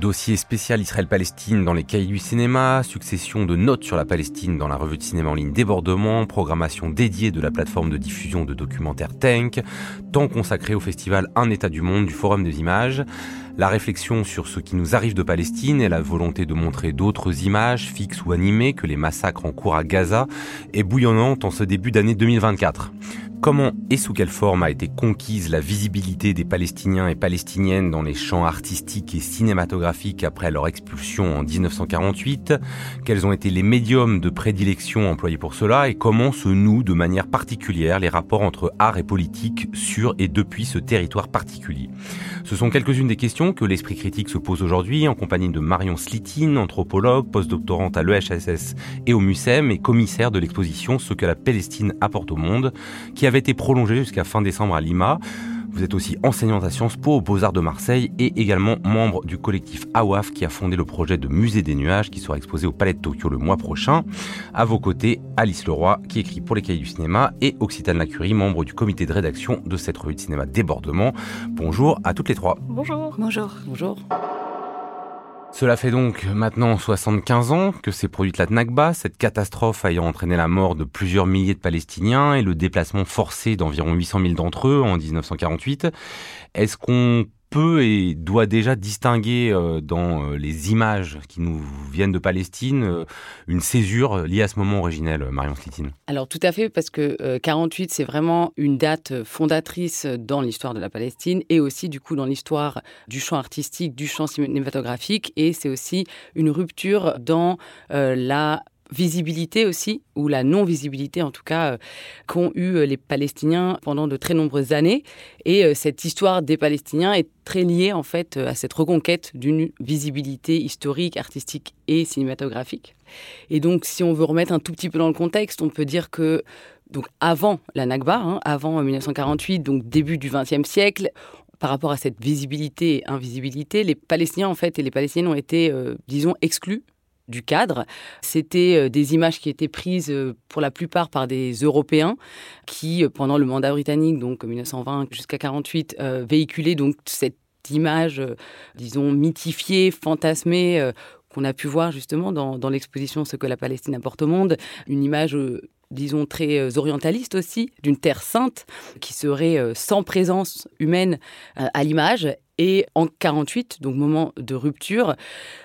Dossier spécial Israël-Palestine dans les cahiers du cinéma, succession de notes sur la Palestine dans la revue de cinéma en ligne Débordement, programmation dédiée de la plateforme de diffusion de documentaires Tank, temps consacré au festival Un État du Monde du Forum des images, la réflexion sur ce qui nous arrive de Palestine et la volonté de montrer d'autres images, fixes ou animées, que les massacres en cours à Gaza, est bouillonnante en ce début d'année 2024. Comment et sous quelle forme a été conquise la visibilité des Palestiniens et Palestiniennes dans les champs artistiques et cinématographiques après leur expulsion en 1948 Quels ont été les médiums de prédilection employés pour cela? Et comment se nouent de manière particulière les rapports entre art et politique sur et depuis ce territoire particulier? Ce sont quelques-unes des questions que l'Esprit critique se pose aujourd'hui en compagnie de Marion Slitine, anthropologue, postdoctorante à l'EHSS et au MUSEM et commissaire de l'exposition Ce que la Palestine apporte au monde, qui avait été prolongé jusqu'à fin décembre à Lima. Vous êtes aussi enseignante à Sciences Po aux Beaux-Arts de Marseille et également membre du collectif AWAF qui a fondé le projet de Musée des Nuages qui sera exposé au Palais de Tokyo le mois prochain. À vos côtés, Alice Leroy qui écrit pour les cahiers du cinéma et Occitane Lacurie, membre du comité de rédaction de cette revue de cinéma Débordement. Bonjour à toutes les trois. Bonjour. Bonjour. Bonjour. Cela fait donc maintenant 75 ans que s'est produite la Nakba, cette catastrophe ayant entraîné la mort de plusieurs milliers de Palestiniens et le déplacement forcé d'environ 800 000 d'entre eux en 1948. Est-ce qu'on peut et doit déjà distinguer euh, dans euh, les images qui nous viennent de Palestine euh, une césure liée à ce moment originel, Marion Slitine Alors tout à fait, parce que 48, c'est vraiment une date fondatrice dans l'histoire de la Palestine et aussi du coup dans l'histoire du champ artistique, du champ cinématographique, et c'est aussi une rupture dans la visibilité aussi, ou la non-visibilité en tout cas, euh, qu'ont eu euh, les Palestiniens pendant de très nombreuses années. Et euh, cette histoire des Palestiniens est très liée en fait à cette reconquête d'une visibilité historique, artistique et cinématographique. Et donc si on veut remettre un tout petit peu dans le contexte, on peut dire que donc avant la Nakba, hein, avant 1948, donc début du XXe siècle, par rapport à cette visibilité et invisibilité, les Palestiniens en fait et les Palestiniennes ont été, disons, exclus du cadre. C'était euh, des images qui étaient prises euh, pour la plupart par des Européens qui, euh, pendant le mandat britannique, donc 1920 jusqu'à 48, véhiculaient donc cette image, disons, mythifiée, fantasmée, qu'on a pu voir justement dans, dans l'exposition Ce que la Palestine apporte au monde, une image disons, très orientaliste aussi, d'une terre sainte qui serait sans présence humaine à l'image et en 48, donc moment de rupture,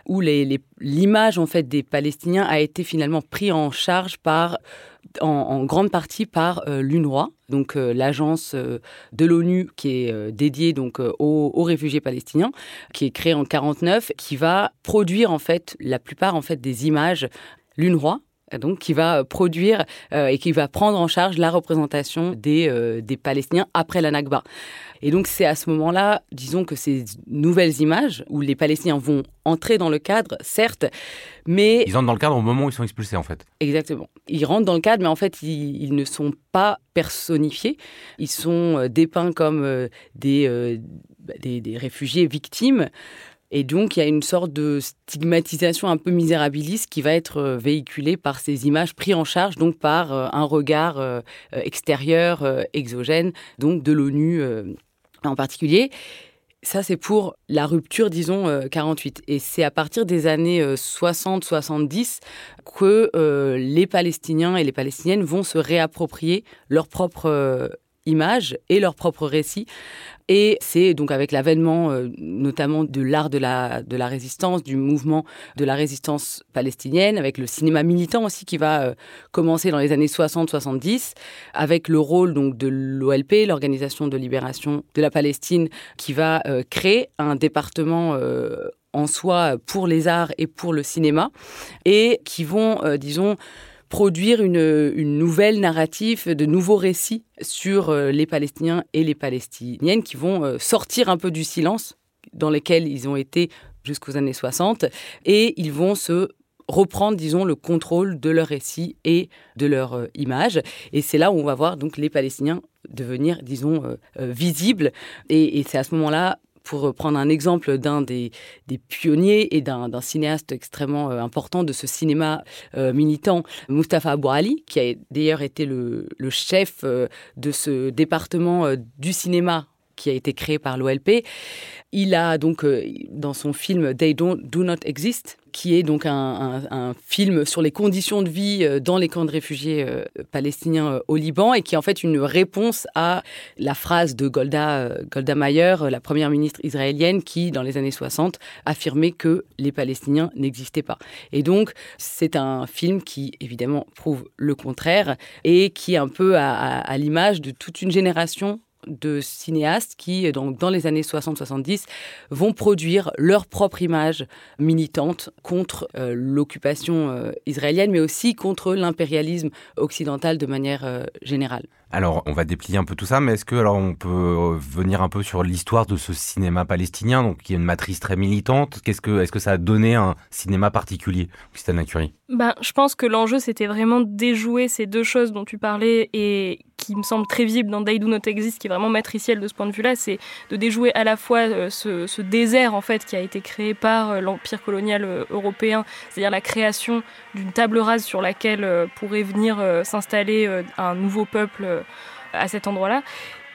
où l'image en fait des Palestiniens a été finalement pris en charge par en, grande partie par euh, l'UNRWA, donc euh, l'agence euh, de l'ONU qui est dédiée donc aux, aux, réfugiés palestiniens, qui est créée en 49, qui va produire en fait la plupart en fait des images l'UNRWA donc qui va produire euh, et qui va prendre en charge la représentation des, euh, des Palestiniens après la Nakba. Et donc c'est à ce moment-là, disons que ces nouvelles images où les Palestiniens vont entrer dans le cadre, certes, mais... Ils entrent dans le cadre au moment où ils sont expulsés en fait. Exactement. Ils rentrent dans le cadre, mais en fait ils, ils ne sont pas personnifiés. Ils sont euh, dépeints comme des, des, des réfugiés victimes. Et donc, il y a une sorte de stigmatisation un peu misérabiliste qui va être euh, véhiculée par ces images prises en charge, donc par euh, un regard euh, extérieur, exogène, donc de l'ONU en particulier. Ça, c'est pour la rupture, disons, 48. Et c'est à partir des années 60-70 que les Palestiniens et les Palestiniennes vont se réapproprier leur propre image et leur propre récit et c'est donc avec l'avènement euh, notamment de l'art de la, de la résistance, du mouvement de la résistance palestinienne, avec le cinéma militant aussi qui va euh, commencer dans les années 60-70, avec le rôle donc de l'OLP, l'Organisation de libération de la Palestine, qui va euh, créer un département en soi pour les arts et pour le cinéma, et qui vont, disons, produire une, nouvelle narrative, de nouveaux récits sur euh, les Palestiniens et les Palestiniennes qui vont euh, sortir un peu du silence dans lequel ils ont été jusqu'aux années 60 et ils vont se reprendre, disons, le contrôle de leur récit et de leur image. Et c'est là où on va voir donc les Palestiniens devenir, disons, visibles. Et, et c'est à ce moment-là pour prendre un exemple d'un des, pionniers et d'un cinéaste extrêmement euh, important de ce cinéma euh, militant, Mustafa Abou Ali, qui a d'ailleurs été le, chef euh, de ce département du cinéma qui a été créé par l'OLP. Il a donc, dans son film They Don't, Do Not Exist, qui est donc un, film sur les conditions de vie euh, dans les camps de réfugiés euh, palestiniens euh, au Liban et qui est en fait une réponse à la phrase de Golda, Golda Meir, la première ministre israélienne, qui, dans les années 60, affirmait que les Palestiniens n'existaient pas. Et donc, c'est un film qui, évidemment, prouve le contraire et qui est un peu à l'image de toute une génération de cinéastes qui, donc, dans les années 60-70, vont produire leur propre image militante contre euh, l'occupation euh, israélienne, mais aussi contre l'impérialisme occidental de manière euh, générale. Alors, on va déplier un peu tout ça, mais est-ce que alors on peut venir un peu sur l'histoire de ce cinéma palestinien, donc qui a une matrice très militante? Qu'est-ce que est-ce que ça a donné un cinéma particulier, Christine Curie Ben, je pense que l'enjeu c'était vraiment déjouer ces deux choses dont tu parlais et qui me semble très visible dans They Do Not Exist, qui est vraiment matriciel de ce point de vue-là, c'est de déjouer à la fois euh, ce, désert en fait qui a été créé par euh, l'empire colonial euh, européen, c'est-à-dire la création d'une table rase sur laquelle pourrait venir s'installer un nouveau peuple à cet endroit-là,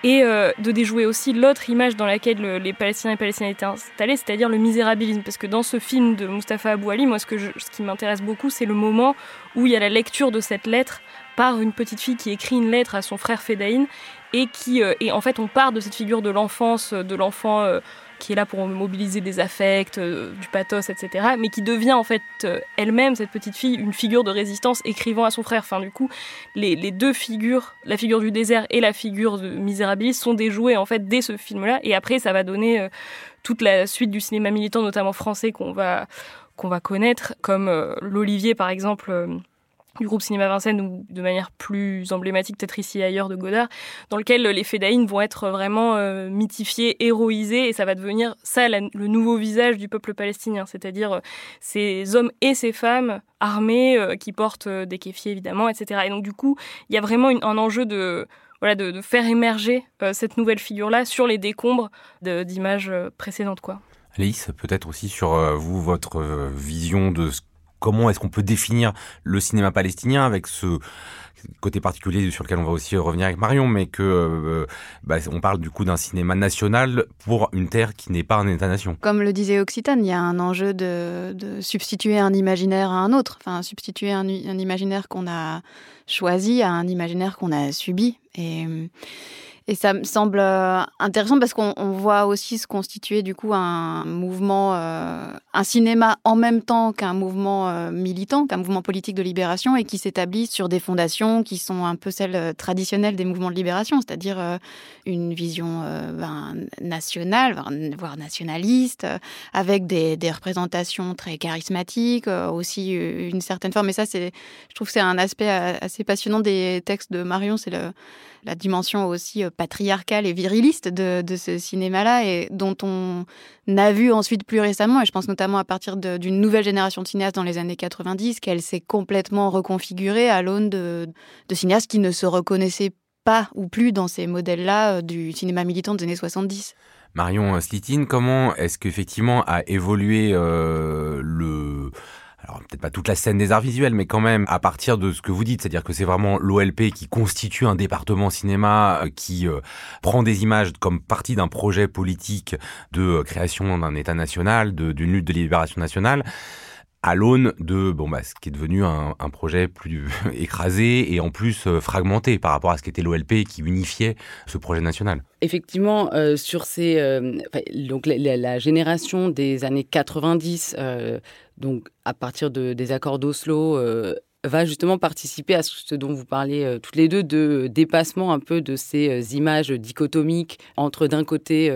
et de déjouer aussi l'autre image dans laquelle les Palestiniens et Palestiniens étaient installés, c'est-à-dire le misérabilisme. Parce que dans ce film de Mustafa Abou Ali, moi, ce qui m'intéresse beaucoup, c'est le moment où il y a la lecture de cette lettre par une petite fille qui écrit une lettre à son frère Fedaïn et qui euh, et en fait on part de cette figure de l'enfance, de l'enfant euh, qui est là pour mobiliser des affects, euh, du pathos, etc. Mais qui devient en fait elle-même, cette petite fille, une figure de résistance écrivant à son frère. Enfin, du coup, les, les deux figures, la figure du désert et la figure de Misérabilis, sont déjouées en fait dès ce film-là. Et après, ça va donner toute la suite du cinéma militant, notamment français, qu'on va qu'on va connaître, comme l'Olivier par exemple du groupe Cinéma Vincennes ou de manière plus emblématique peut-être ici et ailleurs de Godard, dans lequel les Fédaïnes vont être vraiment euh, mythifiés, héroïsés et ça va devenir ça le nouveau visage du peuple palestinien, c'est-à-dire euh, ces hommes et ces femmes armés euh, qui portent des kéfiers évidemment, etc. Et donc du coup, il y a vraiment un enjeu de voilà, de, faire émerger cette nouvelle figure-là sur les décombres d'images précédentes. Quoi. Alice, peut-être aussi sur vous, votre vision de ce comment est-ce qu'on peut définir le cinéma palestinien avec ce côté particulier sur lequel on va aussi revenir avec Marion, mais que euh, bah, on parle du coup d'un cinéma national pour une terre qui n'est pas un État-nation. Comme le disait Occitane, il y a un enjeu de, substituer un imaginaire à un autre, enfin substituer un, un imaginaire qu'on a choisi à un imaginaire qu'on a subi. Et et ça me semble euh, intéressant parce qu'on voit aussi se constituer du coup un mouvement, euh, un cinéma en même temps qu'un mouvement euh, militant, qu'un mouvement politique de libération et qui s'établit sur des fondations qui sont un peu celles traditionnelles des mouvements de libération, c'est-à-dire une vision ben, nationale, voire nationaliste, avec des, représentations très charismatiques, aussi une certaine forme. Et ça, c'est, je trouve que c'est un aspect assez passionnant des textes de Marion, c'est la dimension aussi patriarcale et viriliste de, ce cinéma-là et dont on a vu ensuite plus récemment, et je pense notamment à partir d'une nouvelle génération de cinéastes dans les années 90, qu'elle s'est complètement reconfigurée à l'aune de, cinéastes qui ne se reconnaissaient pas ou plus dans ces modèles-là euh, du cinéma militant des années 70. Marion Slitine, comment est-ce qu'effectivement a évolué euh, le alors peut-être pas toute la scène des arts visuels, mais quand même à partir de ce que vous dites, c'est-à-dire que c'est vraiment l'OLP qui constitue un département cinéma, euh, qui euh, prend des images comme partie d'un projet politique de euh, création d'un État national, d'une lutte de libération nationale à l'aune de bon bah ce qui est devenu un, projet plus écrasé et en plus fragmenté par rapport à ce qu'était l'OLP qui unifiait ce projet national. Effectivement, sur ces donc la, génération des années 90 donc à partir des accords d'Oslo, euh, va justement participer à ce dont vous parliez euh, toutes les deux, de dépassement un peu de ces euh, images dichotomiques entre d'un côté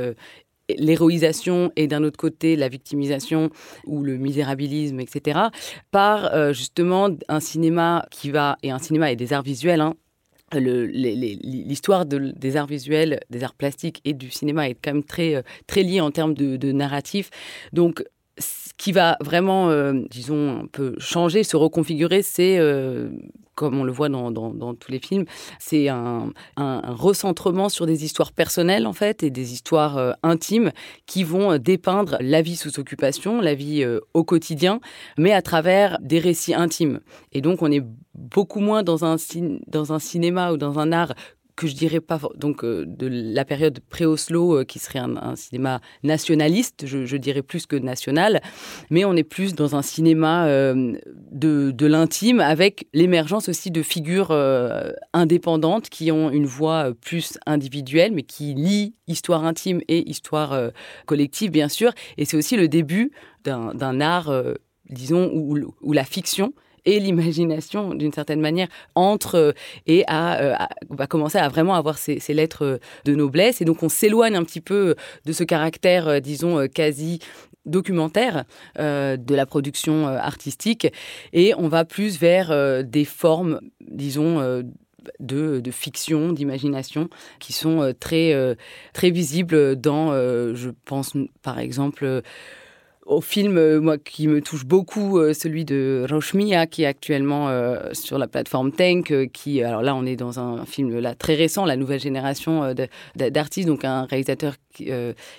l'héroïsation et d'un autre côté la victimisation ou le misérabilisme, etc., par justement un cinéma qui va, et un cinéma et des arts visuels, hein, l'histoire des arts visuels, des arts plastiques et du cinéma est quand même très, très liée en termes de, de narratif. Donc, ce qui va vraiment, disons, un peu changer, se reconfigurer, c'est comme on le voit dans, tous les films, c'est un, recentrement sur des histoires personnelles en fait et des histoires euh, intimes qui vont euh, dépeindre la vie sous occupation, la vie euh, au quotidien, mais à travers des récits intimes. Et donc on est beaucoup moins dans un, dans un cinéma ou dans un art que je dirais pas donc euh, de la période pré-Oslo euh, qui serait un, cinéma nationaliste, je, dirais plus que national, mais on est plus dans un cinéma euh, de, de l'intime avec l'émergence aussi de figures indépendantes qui ont une voix plus individuelle mais qui lient histoire intime et histoire collective bien sûr. Et c'est aussi le début d'un art disons où, où la fiction et l'imagination, d'une certaine manière, entre euh, et euh, va commencer à vraiment avoir ces, lettres euh, de noblesse. Et donc, on s'éloigne un petit peu de ce caractère, disons, quasi documentaire de la production artistique et on va plus vers des formes, disons, de, de, fiction, d'imagination, qui sont très, très visibles dans, je pense par exemple, au film euh, moi, qui me touche beaucoup, euh, celui de Roshmia, qui est actuellement euh, sur la plateforme Tank, qui, alors là, on est dans un film là, très récent, la nouvelle génération d'artistes, donc un réalisateur qui,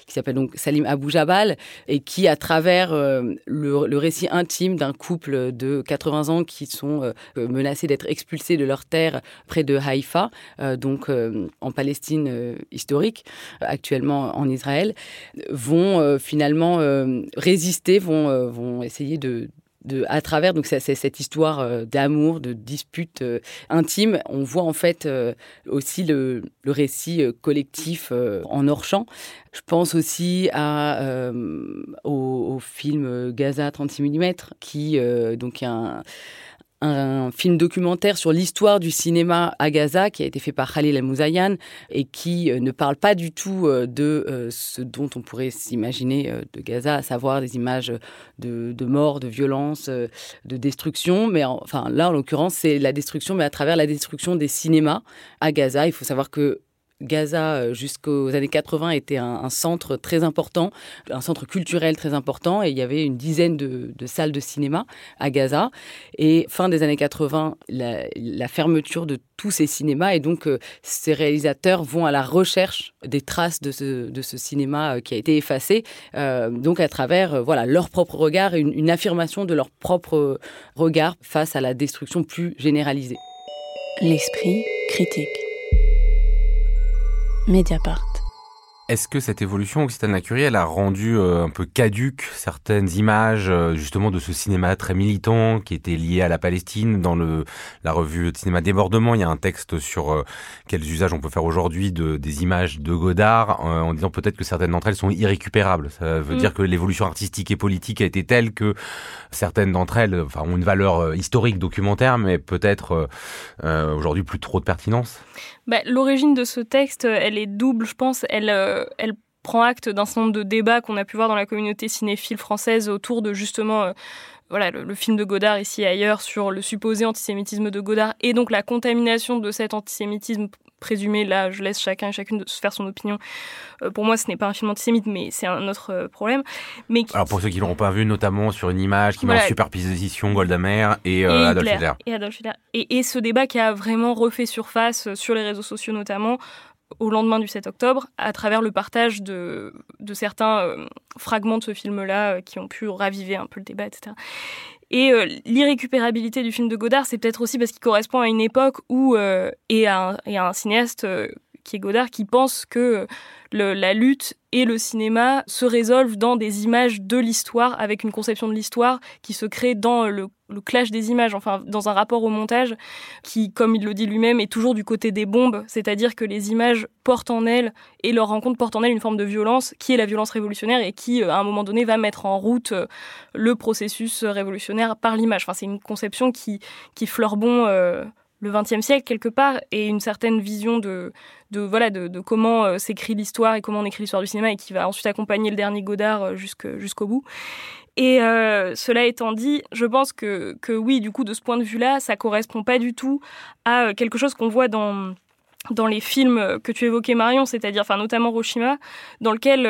s'appelle donc Salim Abou Jabal, et qui, à travers le, récit intime d'un couple de 80 ans qui sont menacés d'être expulsés de leur terre près de Haïfa, donc en Palestine historique, actuellement en Israël, vont finalement résister, vont, euh, vont essayer de, à travers donc c'est cette histoire euh, d'amour, de dispute euh, intime, on voit en fait aussi le, récit collectif en hors champ. Je pense aussi à, au, film Gaza 36 mm qui donc un un film documentaire sur l'histoire du cinéma à Gaza qui a été fait par Khalil El et qui euh, ne parle pas du tout euh, de euh, ce dont on pourrait s'imaginer de Gaza, à savoir des images de, de mort, de violence, de destruction. Mais enfin là, en l'occurrence, c'est la destruction, mais à travers la destruction des cinémas à Gaza. Il faut savoir que Gaza, euh, jusqu'aux années 80, était un, centre très important, un centre culturel très important, et il y avait une dizaine de, salles de cinéma à Gaza. Et fin des années 80, la, fermeture de tous ces cinémas, et donc euh, ces réalisateurs vont à la recherche des traces de ce, cinéma euh, qui a été effacé, donc à travers voilà leur propre regard une affirmation de leur propre regard face à la destruction plus généralisée. L'esprit critique. Mediapart. Est-ce que cette évolution, Occitane Lacurie, elle a rendu euh, un peu caduque certaines images euh, justement de ce cinéma très militant qui était lié à la Palestine Dans le, la revue de cinéma Débordement, il y a un texte sur euh, quels usages on peut faire aujourd'hui de, des images de Godard en disant peut-être que certaines d'entre elles sont irrécupérables. Ça veut mm. dire que l'évolution artistique et politique a été telle que certaines d'entre elles enfin, ont une valeur historique, documentaire, mais peut-être aujourd'hui plus trop de pertinence? Bah, L'origine de ce texte, elle est double, je pense. Elle, elle prend acte d'un certain nombre de débats qu'on a pu voir dans la communauté cinéphile française autour de justement euh, voilà, le, film de Godard ici et ailleurs sur le supposé antisémitisme de Godard et donc la contamination de cet antisémitisme présumé. Là, je laisse chacun et chacune de se faire son opinion. Euh, pour moi, ce n'est pas un film antisémite, mais c'est un autre problème. Mais Alors pour ceux qui l'auront pas vu, notamment sur une image qui met en superposition Golda Meir et, Adolf Hitler. Et Adolf Hitler. Et, et ce débat qui a vraiment refait surface sur les réseaux sociaux notamment au lendemain du 7 octobre à travers le partage de, de certains euh, fragments de ce film-là euh, qui ont pu raviver un peu le débat, etc. Et euh, l'irrécupérabilité du film de Godard, c'est peut-être aussi parce qu'il correspond à une époque où, et, à un, et, à un, cinéaste qui est Godard, qui pense que la lutte et le cinéma se résolvent dans des images de l'histoire, avec une conception de l'histoire qui se crée dans le, clash des images, enfin dans un rapport au montage qui, comme il le dit lui-même, est toujours du côté des bombes, c'est-à-dire que les images portent en elles et leur rencontre porte en elles une forme de violence qui est la violence révolutionnaire et qui, euh, à un moment donné, va mettre en route euh, le processus révolutionnaire par l'image. Enfin, c'est une conception qui, qui fleure bon. Euh, le XXe siècle quelque part et une certaine vision de, de voilà de, comment euh, s'écrit l'histoire et comment on écrit l'histoire du cinéma et qui va ensuite accompagner le dernier Godard euh, jusqu'au bout. Et euh, cela étant dit, je pense que, que oui, du coup, de ce point de vue-là, ça correspond pas du tout à quelque chose qu'on voit dans dans les films que tu évoquais Marion, c'est-à-dire enfin notamment Hiroshima, dans lequel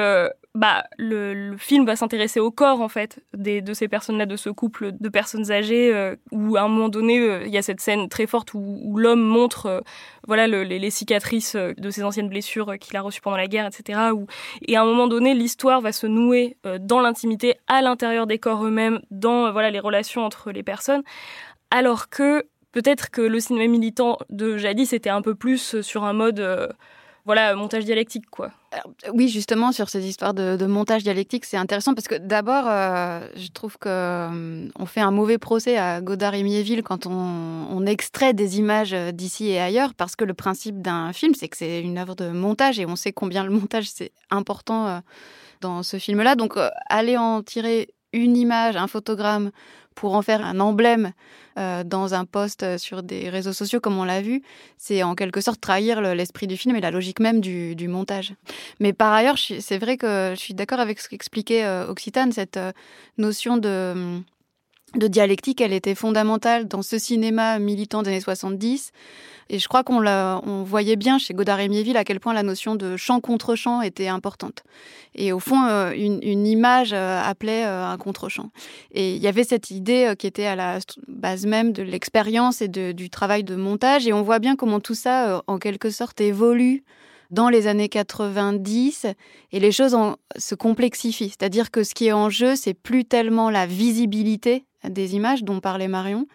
bah, le, film va s'intéresser au corps en fait des, de ces personnes-là, de ce couple de personnes âgées, euh, où à un moment donné, euh, il y a cette scène très forte où, l'homme montre euh, voilà les, cicatrices de ses anciennes blessures qu'il a reçues pendant la guerre, etc. Où, et à un moment donné, l'histoire va se nouer dans l'intimité, à l'intérieur des corps eux-mêmes, dans voilà les relations entre les personnes, alors que peut-être que le cinéma militant de jadis était un peu plus sur un mode voilà, montage dialectique, quoi. oui, justement, sur ces histoires de, montage dialectique, c'est intéressant parce que d'abord, euh, je trouve qu'on euh, on fait un mauvais procès à Godard et Miéville quand on, extrait des images d'ici et ailleurs, parce que le principe d'un film, c'est que c'est une œuvre de montage et on sait combien le montage c'est important euh, dans ce film-là. Donc, aller en tirer une image, un photogramme pour en faire un emblème euh, dans un post euh, sur des réseaux sociaux, comme on l'a vu, c'est en quelque sorte trahir l'esprit du film et la logique même du, montage. Mais par ailleurs, c'est vrai que je suis d'accord avec ce qu'expliquait euh, Occitane, cette notion de de dialectique, elle était fondamentale dans ce cinéma militant des années 70. Et je crois qu'on on voyait bien chez Godard et Miéville à quel point la notion de champ contre champ était importante. Et au fond, euh, une, image euh, appelait euh, un contre-champ. Et il y avait cette idée qui était à la base même de l'expérience et du travail de montage. Et on voit bien comment tout ça, en quelque sorte, évolue dans les années 90 et les choses se complexifient. C'est-à-dire que ce qui est en jeu, c'est plus tellement la visibilité des images dont parlait Marion.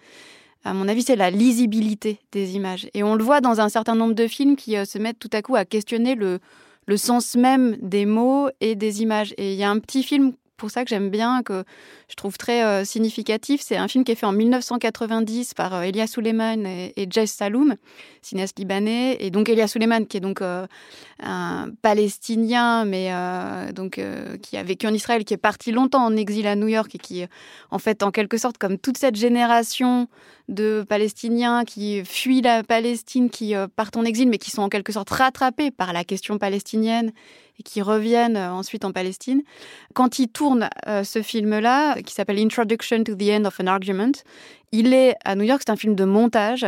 À mon avis, c'est la lisibilité des images. Et on le voit dans un certain nombre de films qui euh, se mettent tout à coup à questionner le, le sens même des mots et des images. Et il y a un petit film pour ça que j'aime bien, que je trouve très euh, significatif. C'est un film qui est fait en 1990 par euh, Elia Suleiman et, Jess Saloum, cinéaste libanais. Et donc Elia Suleiman, qui est donc euh, un Palestinien, mais donc qui a vécu en Israël, qui est parti longtemps en exil à New York et qui, en fait, en quelque sorte, comme toute cette génération de Palestiniens qui fuient la Palestine, qui partent en exil, mais qui sont en quelque sorte rattrapés par la question palestinienne et qui reviennent euh, ensuite en Palestine. Quand il tourne euh, ce film-là, qui s'appelle Introduction to the End of an Argument, il est à New York, c'est un film de montage.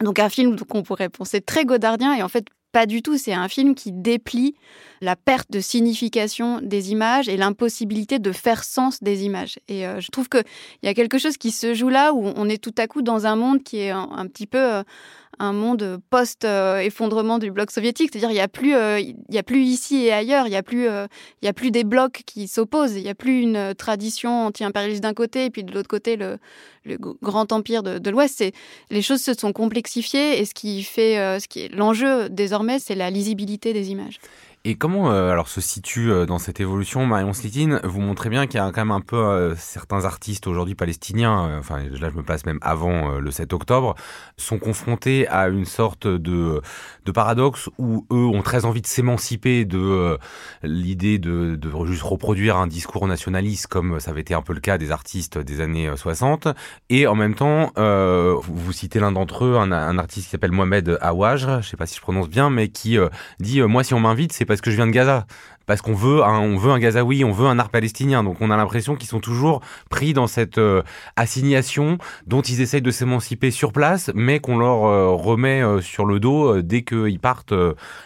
Donc un film qu'on pourrait penser très godardien et en fait pas du tout, c'est un film qui déplie la perte de signification des images et l'impossibilité de faire sens des images. Et euh, je trouve qu'il y a quelque chose qui se joue là où on est tout à coup dans un monde qui est un, petit peu un monde post-effondrement du bloc soviétique. C'est-à-dire il n'y a, plus, euh, il a plus ici et ailleurs, il n'y a, plus, euh, a plus des blocs qui s'opposent, il n'y a plus une tradition anti-impérialiste d'un côté et puis de l'autre côté le, grand empire de, l'Ouest. Les choses se sont complexifiées et ce qui fait, euh, ce qui est l'enjeu désormais, c'est la lisibilité des images. Et comment euh, alors se situe euh, dans cette évolution Marion Slitine Vous montrez bien qu'il y a quand même un peu euh, certains artistes aujourd'hui palestiniens, enfin là je me place même avant le 7 octobre, sont confrontés à une sorte de, de paradoxe où eux ont très envie de s'émanciper de l'idée de, de juste reproduire un discours nationaliste comme ça avait été un peu le cas des artistes des années 60. Et en même temps, vous, citez l'un d'entre eux, un, artiste qui s'appelle Mohamed Awaj, je sais pas si je prononce bien, mais qui dit moi si on m'invite c'est parce que je viens de Gaza. Parce qu'on veut, un, veut un Gazaoui, on veut un art palestinien. Donc on a l'impression qu'ils sont toujours pris dans cette euh, assignation dont ils essayent de s'émanciper sur place, mais qu'on leur euh, remet euh, sur le dos dès qu'ils partent,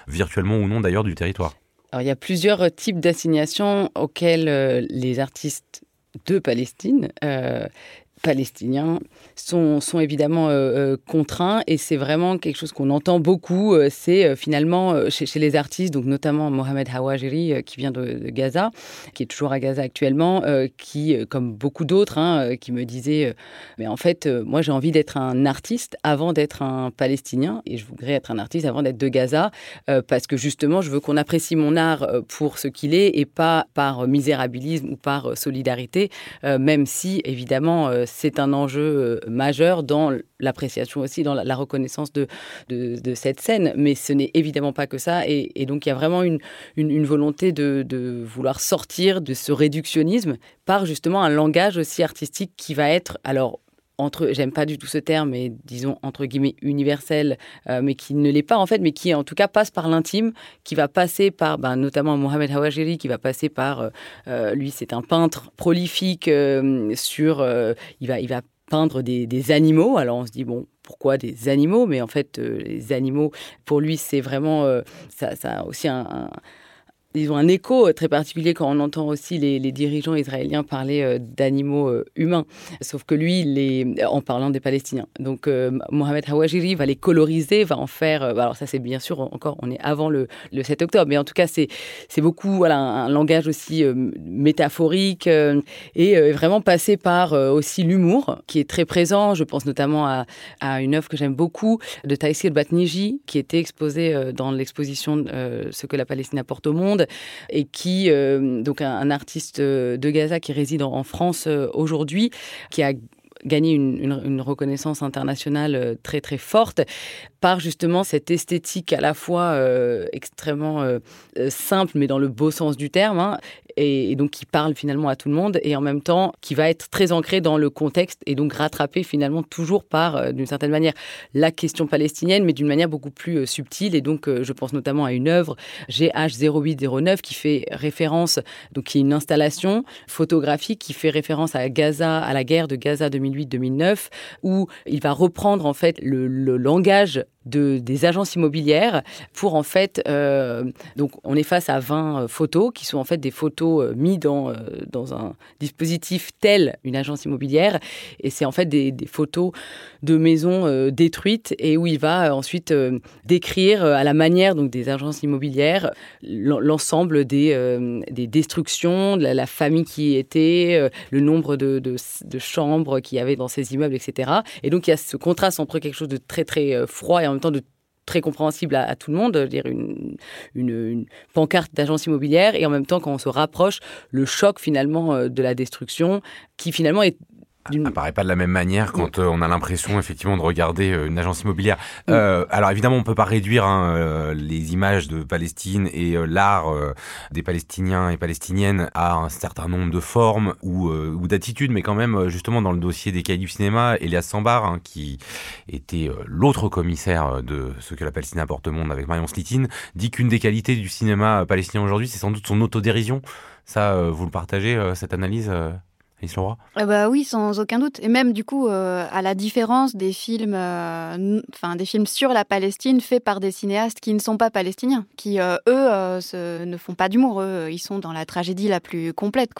virtuellement ou non d'ailleurs, du territoire. Alors il y a plusieurs types d'assignations auxquelles les artistes de Palestine palestiniens sont, évidemment euh, euh, contraints et c'est vraiment quelque chose qu'on entend beaucoup. Euh, c'est finalement chez, les artistes, donc notamment Mohamed Hawajiri qui vient de, Gaza, qui est toujours à Gaza actuellement, qui, comme beaucoup d'autres, hein, qui me disait Mais en fait, moi j'ai envie d'être un artiste avant d'être un Palestinien et je voudrais être un artiste avant d'être de Gaza parce que justement je veux qu'on apprécie mon art pour ce qu'il est et pas par misérabilisme ou par solidarité, même si évidemment c'est un enjeu majeur dans l'appréciation aussi, dans la, reconnaissance de, cette scène. Mais ce n'est évidemment pas que ça. Et, donc il y a vraiment une, volonté de, vouloir sortir de ce réductionnisme par justement un langage aussi artistique qui va être, alors entre, j'aime pas du tout ce terme, mais disons entre guillemets universel, euh, mais qui ne l'est pas en fait, mais qui en tout cas passe par l'intime, qui va passer par, ben, notamment Mohamed Hawajiri, qui va passer par, euh, euh, lui c'est un peintre prolifique sur, il va peindre des, animaux. Alors on se dit bon, pourquoi des animaux? Mais en fait, les animaux, pour lui, c'est vraiment, ça, ça a aussi un ils un écho très particulier quand on entend aussi les, dirigeants israéliens parler d'animaux humains. Sauf que lui, en parlant des Palestiniens. Donc Mohamed Hawajiri va les coloriser, va en faire. alors ça, c'est bien sûr encore, on est avant le, le 7 octobre, mais en tout cas, c'est beaucoup un, langage aussi métaphorique et vraiment passé par aussi l'humour qui est très présent. Je pense notamment à, à une œuvre que j'aime beaucoup de Taïsir Batniji, qui était exposée euh, dans l'exposition euh, Ce que la Palestine apporte au monde, et qui, euh, donc un, artiste de Gaza qui réside en, France aujourd'hui, qui a gagné une, reconnaissance internationale très très forte par justement cette esthétique à la fois extrêmement simple mais dans le beau sens du terme hein, et, donc qui parle finalement à tout le monde et en même temps qui va être très ancré dans le contexte et donc rattrapé finalement toujours par, euh, d'une certaine manière, la question palestinienne, mais d'une manière beaucoup plus euh, subtile. Et donc, euh, je pense notamment à une œuvre GH0809 qui fait référence, donc qui est une installation photographique qui fait référence à Gaza, à la guerre de Gaza 2008-2009, où il va reprendre en fait le, le langage de, des agences immobilières pour en fait, euh, donc on est face à 20 euh, photos qui sont en fait des photos euh, mises dans, dans un dispositif tel une agence immobilière et c'est en fait des, photos de maisons détruites et où il va ensuite décrire à la manière donc des agences immobilières l'ensemble des, des destructions, de la, famille qui y était, le nombre de, de, de chambres qu'il y avait dans ces immeubles, etc. Et donc il y a ce contraste entre quelque chose de très très froid et en même temps de très compréhensible à, tout le monde, dire une, une, pancarte d'agence immobilière, et en même temps, quand on se rapproche, le choc finalement euh, de la destruction, qui finalement est ça paraît pas de la même manière quand euh, on a l'impression effectivement de regarder euh, une agence immobilière. Euh, alors évidemment, on peut pas réduire hein, euh, les images de Palestine et l'art des Palestiniens et Palestiniennes à un certain nombre de formes ou, ou d'attitudes, mais quand même justement dans le dossier des cahiers du cinéma, Elias Sambar, hein, qui était l'autre commissaire de ce que la Palestine apporte au monde avec Marion Slitine, dit qu'une des qualités du cinéma palestinien aujourd'hui, c'est sans doute son autodérision. Ça, vous le partagez cette analyse ah bah oui, sans aucun doute. Et même du coup, euh, à la différence des films, euh, des films sur la Palestine faits par des cinéastes qui ne sont pas palestiniens, qui euh, eux ne font pas d'humour, eux, ils sont dans la tragédie la plus complète.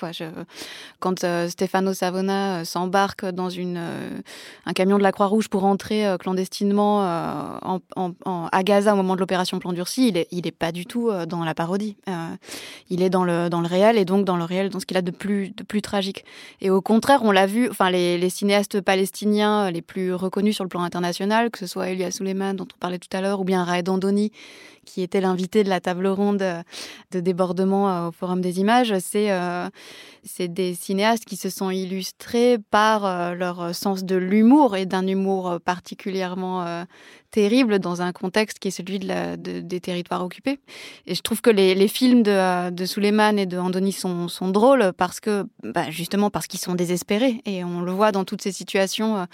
Quand Stefano Savona s'embarque dans un camion de la Croix-Rouge pour entrer clandestinement à Gaza au moment de l'opération Plan Durci, il est, il est pas du tout dans la parodie. il est dans le, dans le réel et donc dans le réel, dans ce qu'il a de plus, de plus tragique. Et au contraire, on l'a vu, enfin, les, cinéastes palestiniens les plus reconnus sur le plan international, que ce soit Elia Suleiman, dont on parlait tout à l'heure, ou bien Raed Andoni, qui était l'invité de la table ronde de débordement euh, au Forum des images, c'est euh, des cinéastes qui se sont illustrés par euh, leur sens de l'humour et d'un humour particulièrement terrible dans un contexte qui est celui de des territoires occupés. Et je trouve que les, les films de, de Suleiman et de Andoni sont, sont drôles parce que, bah, justement, parce qu'ils sont désespérés. Et on le voit dans toutes ces situations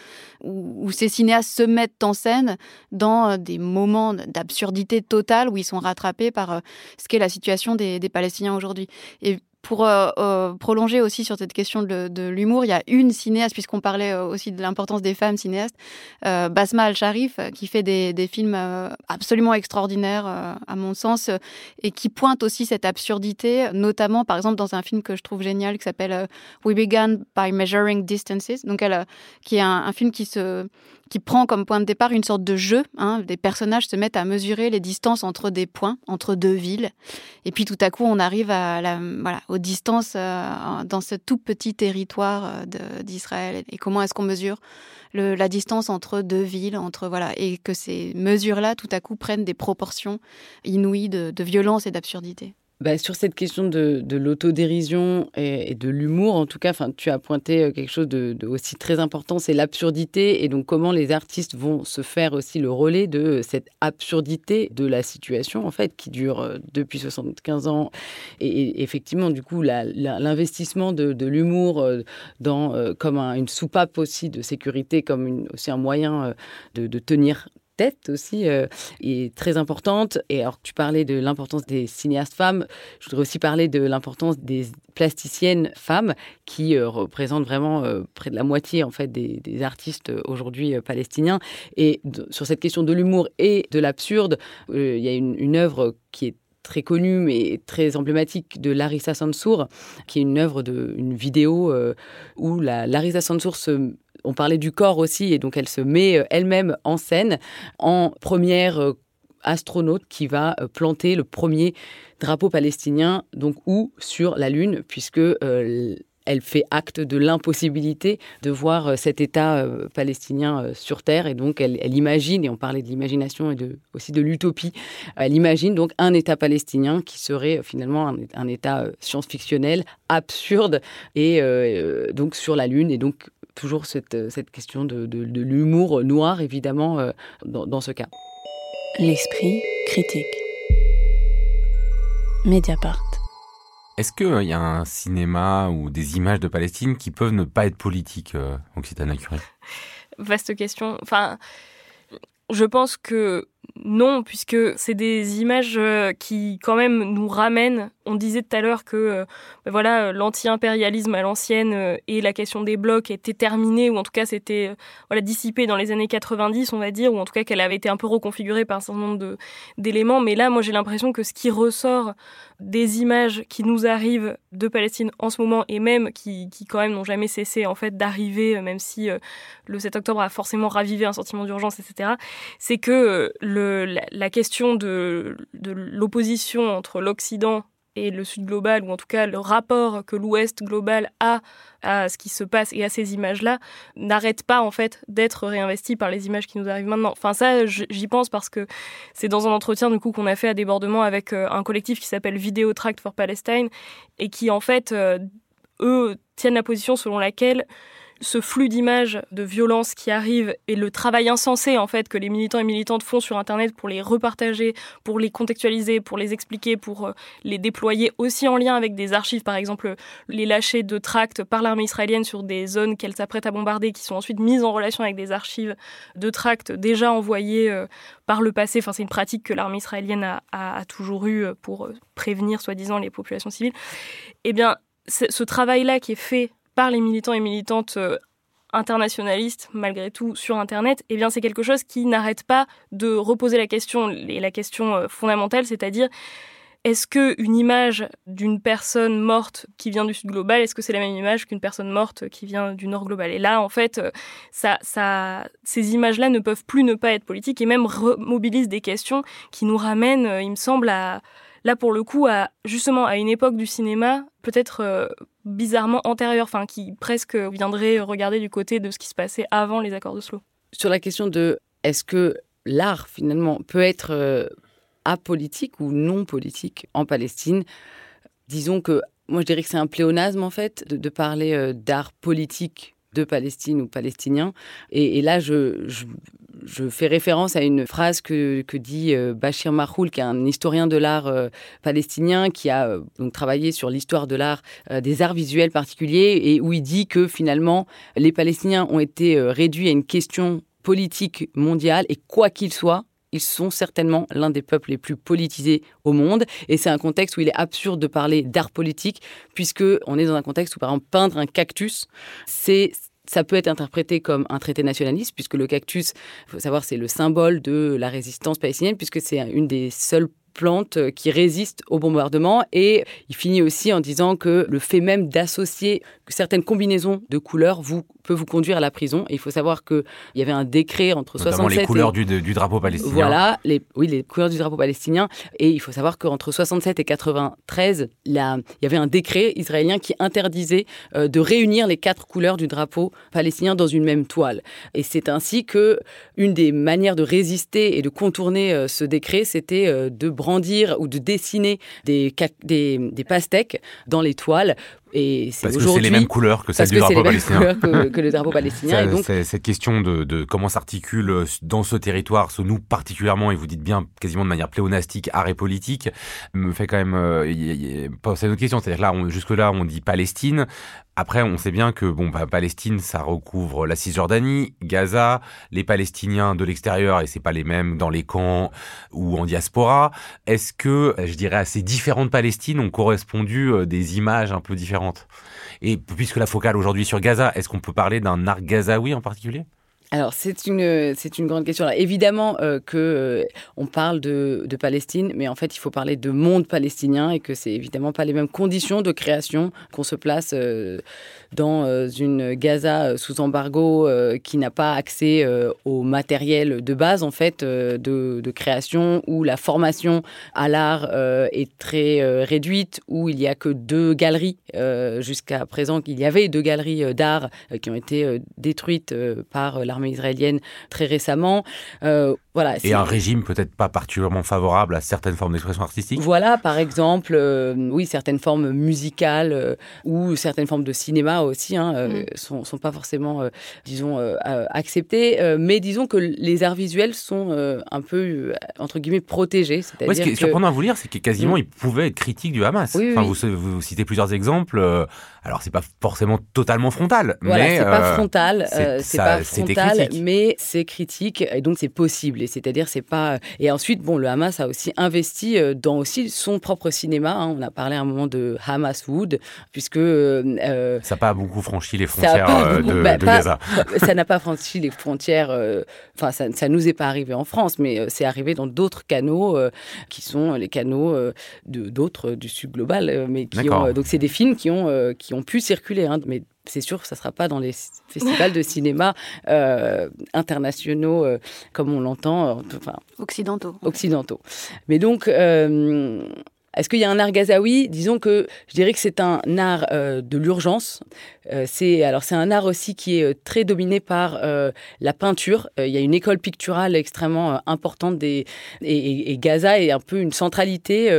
où, où ces cinéastes se mettent en scène dans des moments d'absurdité totale où ils sont rattrapés par euh, ce qu'est la situation des, Palestiniens aujourd'hui. Et pour euh, euh, prolonger aussi sur cette question de, l'humour, il y a une cinéaste, puisqu'on parlait aussi de l'importance des femmes cinéastes, Basma Al-Sharif, qui fait des, films absolument extraordinaires, à mon sens, et qui pointe aussi cette absurdité, notamment, par exemple, dans un film que je trouve génial qui s'appelle We Began by Measuring Distances, donc elle, qui est un film qui se qui prend comme point de départ une sorte de jeu. Hein. Des personnages se mettent à mesurer les distances entre des points, entre deux villes. Et puis tout à coup, on arrive à la, voilà, aux distances euh, dans ce tout petit territoire euh, d'Israël. Et comment est-ce qu'on mesure la distance entre deux villes, entre voilà, et que ces mesures-là, tout à coup, prennent des proportions inouïes de violence et d'absurdité? Bah, sur cette question de, de l'autodérision et, de l'humour, en tout cas, tu as pointé euh, quelque chose de, aussi très important, c'est l'absurdité et donc comment les artistes vont se faire aussi le relais de cette absurdité de la situation, en fait, qui dure euh, depuis 75 ans. Et, effectivement, du coup, l'investissement de, l'humour euh, dans comme une soupape aussi de sécurité, comme aussi un moyen de, de tenir tête aussi euh, est très importante. Et alors tu parlais de l'importance des cinéastes femmes, je voudrais aussi parler de l'importance des plasticiennes femmes qui euh, représentent vraiment euh, près de la moitié en fait des, artistes aujourd'hui palestiniens. Et sur cette question de l'humour et de l'absurde, il y a une, œuvre qui est très connue mais très emblématique de Larissa Sansour, qui est une œuvre de une vidéo où la Larissa Sansour se on parlait du corps aussi, et donc elle se met elle-même en scène en première astronaute qui va planter le premier drapeau palestinien, donc où sur la Lune, puisque elle fait acte de l'impossibilité de voir euh, cet État euh, palestinien euh, sur Terre. Et donc, elle, imagine, et on parlait de l'imagination et de, aussi de l'utopie, elle imagine donc un État palestinien qui serait finalement un, État science-fictionnel, absurde, et donc sur la Lune. Et donc, toujours cette, cette question de, l'humour noir, évidemment, dans ce cas. L'esprit critique. Mediapart. Est-ce qu'il euh, y a un cinéma ou des images de Palestine qui peuvent ne pas être politiques, euh, Occitana Curie Vaste question. Enfin, je pense que non, puisque c'est des images euh, qui quand même nous ramènent. On disait tout à l'heure que euh, ben voilà l'anti-impérialisme à l'ancienne euh, et la question des blocs était terminée, ou en tout cas c'était voilà dissipé dans les années 90, on va dire, ou en tout cas qu'elle avait été un peu reconfigurée par un certain nombre d'éléments. Mais là, moi j'ai l'impression que ce qui ressort des images qui nous arrivent de Palestine en ce moment et même qui, qui quand même n'ont jamais cessé en fait d'arriver, même si le 7 octobre a forcément ravivé un sentiment d'urgence, etc. C'est que le la, question de, l'opposition entre l'Occident et le Sud global, ou en tout cas le rapport que l'Ouest global a à ce qui se passe et à ces images-là, n'arrête pas en fait d'être réinvesti par les images qui nous arrivent maintenant. Enfin ça, j'y pense parce que c'est dans un entretien du coup qu'on a fait à débordement avec euh, un collectif qui s'appelle Video Tract for Palestine et qui en fait, euh, eux, tiennent la position selon laquelle ce flux d'images de violence qui arrive et le travail insensé en fait que les militants et militantes font sur internet pour les repartager, pour les contextualiser, pour les expliquer, pour euh, les déployer aussi en lien avec des archives par exemple les lâchers de tracts par l'armée israélienne sur des zones qu'elle s'apprête à bombarder qui sont ensuite mises en relation avec des archives de tracts déjà envoyés euh, par le passé. Enfin c'est une pratique que l'armée israélienne a, a, toujours eue pour euh, prévenir soi-disant les populations civiles. Eh bien ce travail-là qui est fait par les militants et militantes euh, internationalistes, malgré tout, sur Internet, eh bien, c'est quelque chose qui n'arrête pas de reposer la question, et la question euh, fondamentale, c'est-à-dire, est-ce que une image d'une personne morte qui vient du Sud global, est-ce que c'est la même image qu'une personne morte qui vient du Nord global? Et là, en fait, euh, ça, ces images-là ne peuvent plus ne pas être politiques et même remobilisent des questions qui nous ramènent, il me semble, là pour le coup, à, justement à une époque du cinéma peut-être bizarrement antérieure, enfin qui presque viendrait regarder du côté de ce qui se passait avant les accords de Slow. Sur la question de est-ce que l'art finalement peut être euh, apolitique ou non politique en Palestine, disons que moi je dirais que c'est un pléonasme en fait de, parler euh, d'art politique de Palestine ou palestinien. Et, là, je, fais référence à une phrase que, dit euh, Bachir Mahoul, qui est un historien de l'art euh, palestinien, qui a euh, travaillé sur l'histoire de l'art, des arts visuels particuliers, et où il dit que finalement, les Palestiniens ont été réduits à une question politique mondiale, et quoi qu'il soit, ils sont certainement l'un des peuples les plus politisés au monde. Et c'est un contexte où il est absurde de parler d'art politique, puisque on est dans un contexte où, par exemple, peindre un cactus, c'est ça peut être interprété comme un traité nationaliste, puisque le cactus, il faut savoir, c'est le symbole de la résistance palestinienne, puisque c'est une des seules plantes qui résistent au bombardement. Et il finit aussi en disant que le fait même d'associer certaines combinaisons de couleurs vous peut vous conduire à la prison. Et il faut savoir qu'il y avait un décret entre Notamment 67 les couleurs du, du, drapeau palestinien. Voilà, les, oui, les couleurs du drapeau palestinien. Et il faut savoir qu'entre 67 et 93, là, il y avait un décret israélien qui interdisait euh, de réunir les quatre couleurs du drapeau palestinien dans une même toile. Et c'est ainsi que une des manières de résister et de contourner euh, ce décret, c'était euh, de brandir ou de dessiner des, des, des pastèques dans les toiles et parce que c'est les mêmes couleurs que celles du drapeau palestinien. Que, que, le drapeau palestinien. donc... Cette question de, de comment s'articule euh, dans ce territoire, ce nous particulièrement, et vous dites bien quasiment de manière pléonastique, art et politique, me fait quand même euh, penser à une autre question. C'est-à-dire là, jusque-là, on dit Palestine. Après, on sait bien que bon, bah, Palestine, ça recouvre la Cisjordanie, Gaza, les Palestiniens de l'extérieur, et c'est pas les mêmes dans les camps ou en diaspora. Est-ce que, je dirais, à ces différentes Palestines ont correspondu euh, des images un peu différentes? Et puisque la focale aujourd'hui sur Gaza, est-ce qu'on peut parler d'un arc gazaoui en particulier? Alors c'est une c'est une grande question. évidemment qu'on que on parle de, de, Palestine, mais en fait il faut parler de monde palestinien et que c'est évidemment pas les mêmes conditions de création qu'on se place dans euh, une Gaza euh, sous embargo euh, qui n'a pas accès au matériel de base en fait de, création, où la formation à l'art est très réduite, où il n'y a que deux galeries jusqu'à présent, qu'il y avait deux galeries d'art qui ont été détruites par l'armée israélienne très récemment. Voilà, et un régime peut-être pas particulièrement favorable à certaines formes d'expression artistique? Voilà, par exemple, oui, certaines formes musicales ou certaines formes de cinéma aussi hein, euh, mm. sont, sont, pas forcément, euh, disons, euh, acceptés. mais disons que les arts visuels sont un peu, entre guillemets, protégés. Ouais, ce qui est surprenant à vous lire, c'est que quasiment mm. ils pouvaient être critiques du Hamas. enfin, Vous, vous, citez plusieurs exemples. Alors, c'est pas forcément totalement frontal. Voilà, c'est pas frontal. c'est pas frontal, mais c'est critique. Et donc, c'est possible. Et c'est-à-dire, c'est pas. Et ensuite, bon, le Hamas a aussi investi dans aussi son propre cinéma. Hein. On a parlé à un moment de Hamas Wood, puisque. ça n'a pas beaucoup franchi les frontières euh, de, bah, Gaza. ça n'a pas franchi les frontières. Euh, enfin, ça, ça nous est pas arrivé en France, mais euh, c'est arrivé dans d'autres canaux qui sont les canaux de d'autres du Sud global, mais qui ont. Donc, c'est des films qui ont qui ont pu circuler, hein, mais c'est sûr que ça ne sera pas dans les festivals de cinéma internationaux comme on l'entend. enfin, occidentaux. Occidentaux. Mais donc, est-ce qu'il y a un art gazaoui Disons que je dirais que c'est un art euh, de l'urgence. Euh, c'est alors c'est un art aussi qui est euh, très dominé par la peinture. il y a une école picturale extrêmement importante et, Gaza est un peu une centralité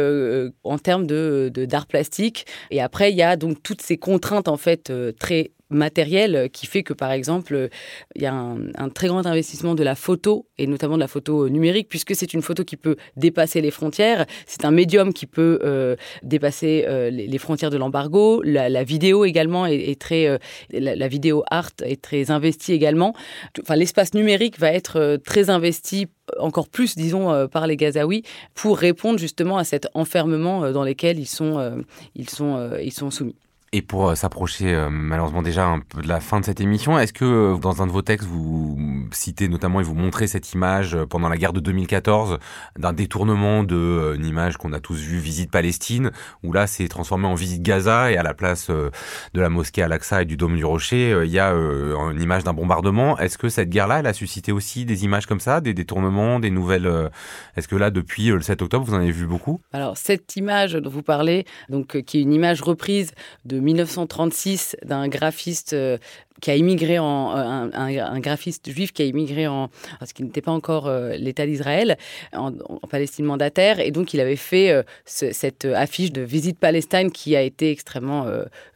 en termes de d'art plastique. Et après il y a donc toutes ces contraintes en fait très matériel qui fait que, par exemple, il y a un, très grand investissement de la photo, et notamment de la photo numérique, puisque c'est une photo qui peut dépasser les frontières. C'est un médium qui peut euh, dépasser euh, les, frontières de l'embargo. La, vidéo également est, très... Euh, la, vidéo art est très investie également. Enfin, l'espace numérique va être très investi encore plus, disons, par les Gazaouis, pour répondre justement à cet enfermement dans lequel ils sont, ils sont, ils sont soumis. Et pour euh, s'approcher euh, malheureusement déjà un peu de la fin de cette émission, est-ce que euh, dans un de vos textes, vous citez notamment et vous montrez cette image pendant la guerre de 2014 d'un détournement de une image qu'on a tous vue, visite Palestine, où là c'est transformé en visite Gaza et à la place de la mosquée Al-Aqsa et du dôme du Rocher, il y a une image d'un bombardement. Est-ce que cette guerre-là, elle a suscité aussi des images comme ça, des détournements, des nouvelles Est-ce que là, depuis le 7 octobre, vous en avez vu beaucoup? Alors cette image dont vous parlez, donc qui est une image reprise de 1936 d'un graphiste euh, qui a immigré en euh, un, graphiste juif qui a immigré en ce qui n'était pas encore euh, l'État d'Israël en, Palestine mandataire et donc il avait fait cette affiche de visite Palestine qui a été extrêmement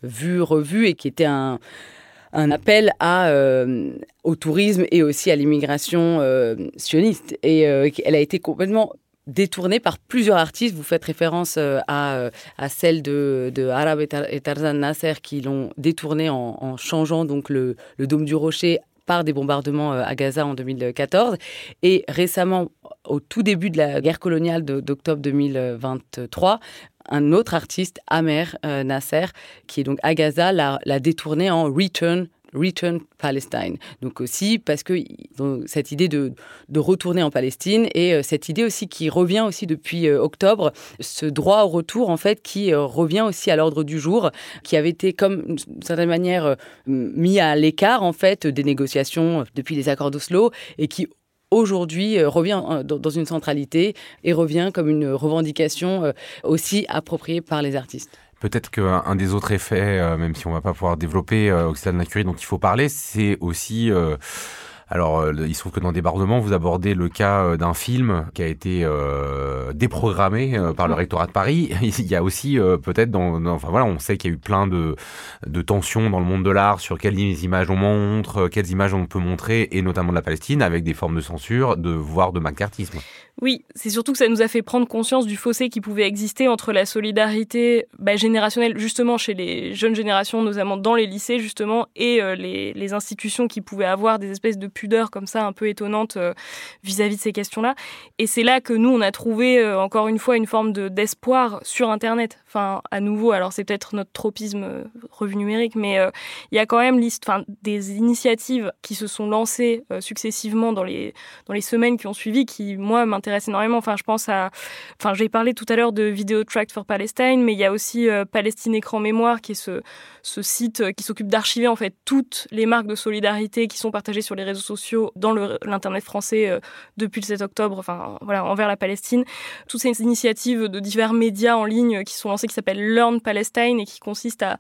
vue revue et qui était un un appel à, au tourisme et aussi à l'immigration sioniste. Et elle a été complètement détournée par plusieurs artistes. Vous faites référence euh, à, euh, à celle de, de Arab et Tarzan Nasser qui l'ont détournée en, changeant donc le, le Dôme du Rocher par des bombardements euh, à Gaza en 2014. Et récemment, au tout début de la guerre coloniale d'octobre 2023, un autre artiste, Amer Nasser, qui est donc à Gaza, l'a détourné en Return Return Palestine. Donc aussi parce que cette idée de, retourner en Palestine et euh, cette idée aussi qui revient aussi depuis euh, octobre, ce droit au retour en fait qui euh, revient aussi à l'ordre du jour, qui avait été comme d'une certaine manière mis à l'écart en fait des négociations depuis les accords d'Oslo et qui aujourd'hui revient dans une centralité et revient comme une revendication aussi appropriée par les artistes. Peut-être qu'un des autres effets, euh, même si on va pas pouvoir développer euh, Occitane Curie dont il faut parler, c'est aussi euh, alors, euh, il se trouve que dans Débordement, vous abordez le cas euh, d'un film qui a été euh, déprogrammé par le rectorat de Paris. Il y a aussi peut-être dans, enfin voilà, on sait qu'il y a eu plein de, de tensions dans le monde de l'art sur quelles images on montre, quelles images on peut montrer, et notamment de la Palestine, avec des formes de censure, de voire de macartisme. Oui, c'est surtout que ça nous a fait prendre conscience du fossé qui pouvait exister entre la solidarité bah, générationnelle, justement chez les jeunes générations, notamment dans les lycées, justement, et les, les institutions qui pouvaient avoir des espèces de pudeur comme ça un peu étonnante vis-à-vis de ces questions-là. Et c'est là que nous, on a trouvé encore une fois une forme de, d'espoir sur Internet. Enfin, à nouveau, alors c'est peut-être notre tropisme revue numérique, mais il y a quand même des initiatives qui se sont lancées successivement dans les, dans les semaines qui ont suivi qui, moi, m'intéressent énormément. Enfin, je pense à. Enfin, j'ai parlé tout à l'heure de Video Tract for Palestine, mais il y a aussi Palestine Écran Mémoire, qui est ce, ce site qui s'occupe d'archiver en fait toutes les marques de solidarité qui sont partagées sur les réseaux sociaux dans l'internet français euh, depuis le 7 octobre, envers la Palestine. Toutes ces initiatives de divers médias en ligne qui sont lancées, qui s'appellent Learn Palestine et qui consistent à,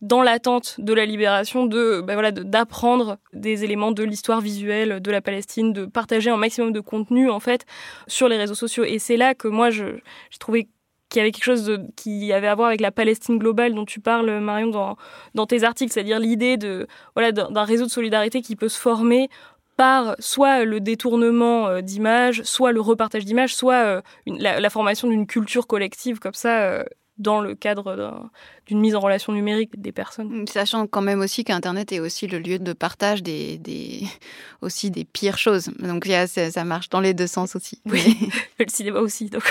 dans l'attente de la libération, voilà, d'apprendre des éléments de l'histoire visuelle de la Palestine, de partager un maximum de contenu en fait sur les réseaux sociaux. Et c'est là que moi j'ai trouvé qu'il y avait quelque chose qui avait à voir avec la Palestine globale dont tu parles, Marion, dans, dans tes articles, c'est-à-dire l'idée de voilà d'un réseau de solidarité qui peut se former par soit le détournement euh, d'images, soit le repartage d'images, soit euh, la, la, formation d'une culture collective comme ça euh, dans le cadre d'une mise en relation numérique des personnes. Sachant quand même aussi qu'Internet est aussi le lieu de partage des, des aussi des pires choses. Donc a, ça marche dans les deux sens aussi. Oui, le cinéma aussi. Donc.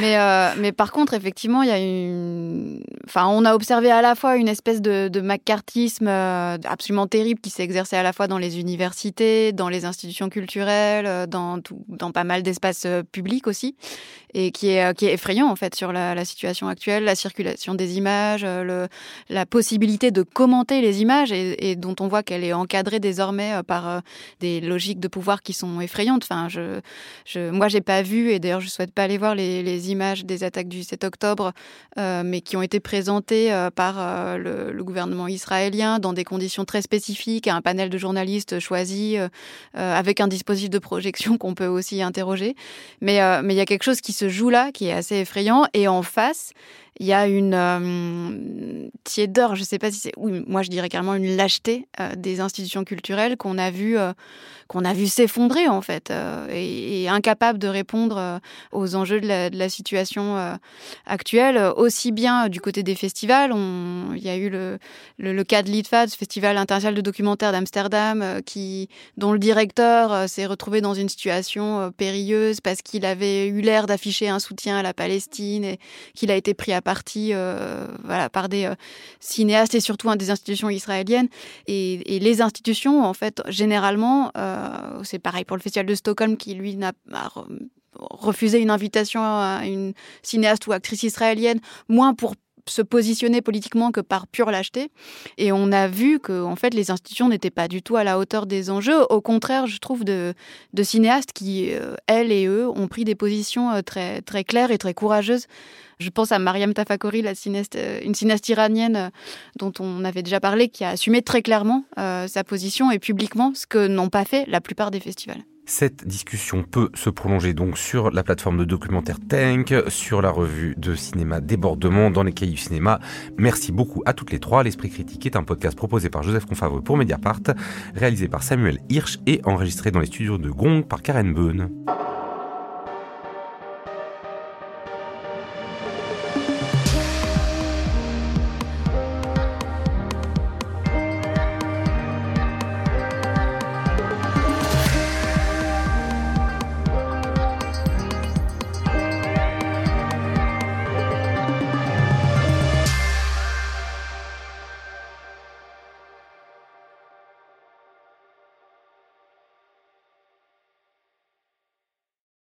Mais, euh, mais par contre, effectivement, il y a une... Enfin, on a observé à la fois une espèce de, de macartisme euh, absolument terrible qui s'est exercé à la fois dans les universités, dans les institutions culturelles, euh, dans, tout, dans pas mal d'espaces publics aussi, et qui est, qui est effrayant en fait sur la, la situation actuelle, la circulation des images, la possibilité de commenter les images et, dont on voit qu'elle est encadrée désormais euh, par euh, des logiques de pouvoir qui sont effrayantes. Enfin, je, je, moi, j'ai pas vu et d'ailleurs, je souhaite pas aller voir les, images des attaques du 7 octobre, euh, mais qui ont été présentées par le, gouvernement israélien dans des conditions très spécifiques, à un panel de journalistes choisis avec un dispositif de projection qu'on peut aussi interroger. Mais il y a quelque chose qui se joue là, qui est assez effrayant. Et en face, il y a une euh, tiédeur, je ne sais pas si c'est, oui, moi je dirais carrément une lâcheté euh, des institutions culturelles qu'on a vu, euh, qu'on a vu s'effondrer en fait, euh, et, et, incapable de répondre aux enjeux de la, situation actuelle, aussi bien du côté des festivals. Il y a eu le, le, cas de l'ITFA, ce festival international de documentaire d'Amsterdam, qui, dont le directeur s'est retrouvé dans une situation périlleuse parce qu'il avait eu l'air d'afficher un soutien à la Palestine et qu'il a été pris à partie euh, voilà, par des euh, cinéastes et surtout des institutions israéliennes. Et, et, les institutions, en fait, généralement, euh, c'est pareil pour le Festival de Stockholm qui, lui, n'a refusé une invitation à une cinéaste ou actrice israélienne, moins pour se positionner politiquement que par pure lâcheté. Et on a vu que en fait, les institutions n'étaient pas du tout à la hauteur des enjeux. Au contraire, je trouve, de, de cinéastes qui, elles et eux, ont pris des positions très, très claires et très courageuses je pense à Mariam Tafakori, la cinéaste, euh, une cinéaste iranienne euh, dont on avait déjà parlé, qui a assumé très clairement euh, sa position et publiquement, ce que n'ont pas fait la plupart des festivals. Cette discussion peut se prolonger donc sur la plateforme de documentaire Tank, sur la revue de cinéma Débordement, dans les cahiers du cinéma. Merci beaucoup à toutes les trois. L'Esprit Critique est un podcast proposé par Joseph Confavreux pour Mediapart, réalisé par Samuel Hirsch et enregistré dans les studios de Gong par Karen Beun.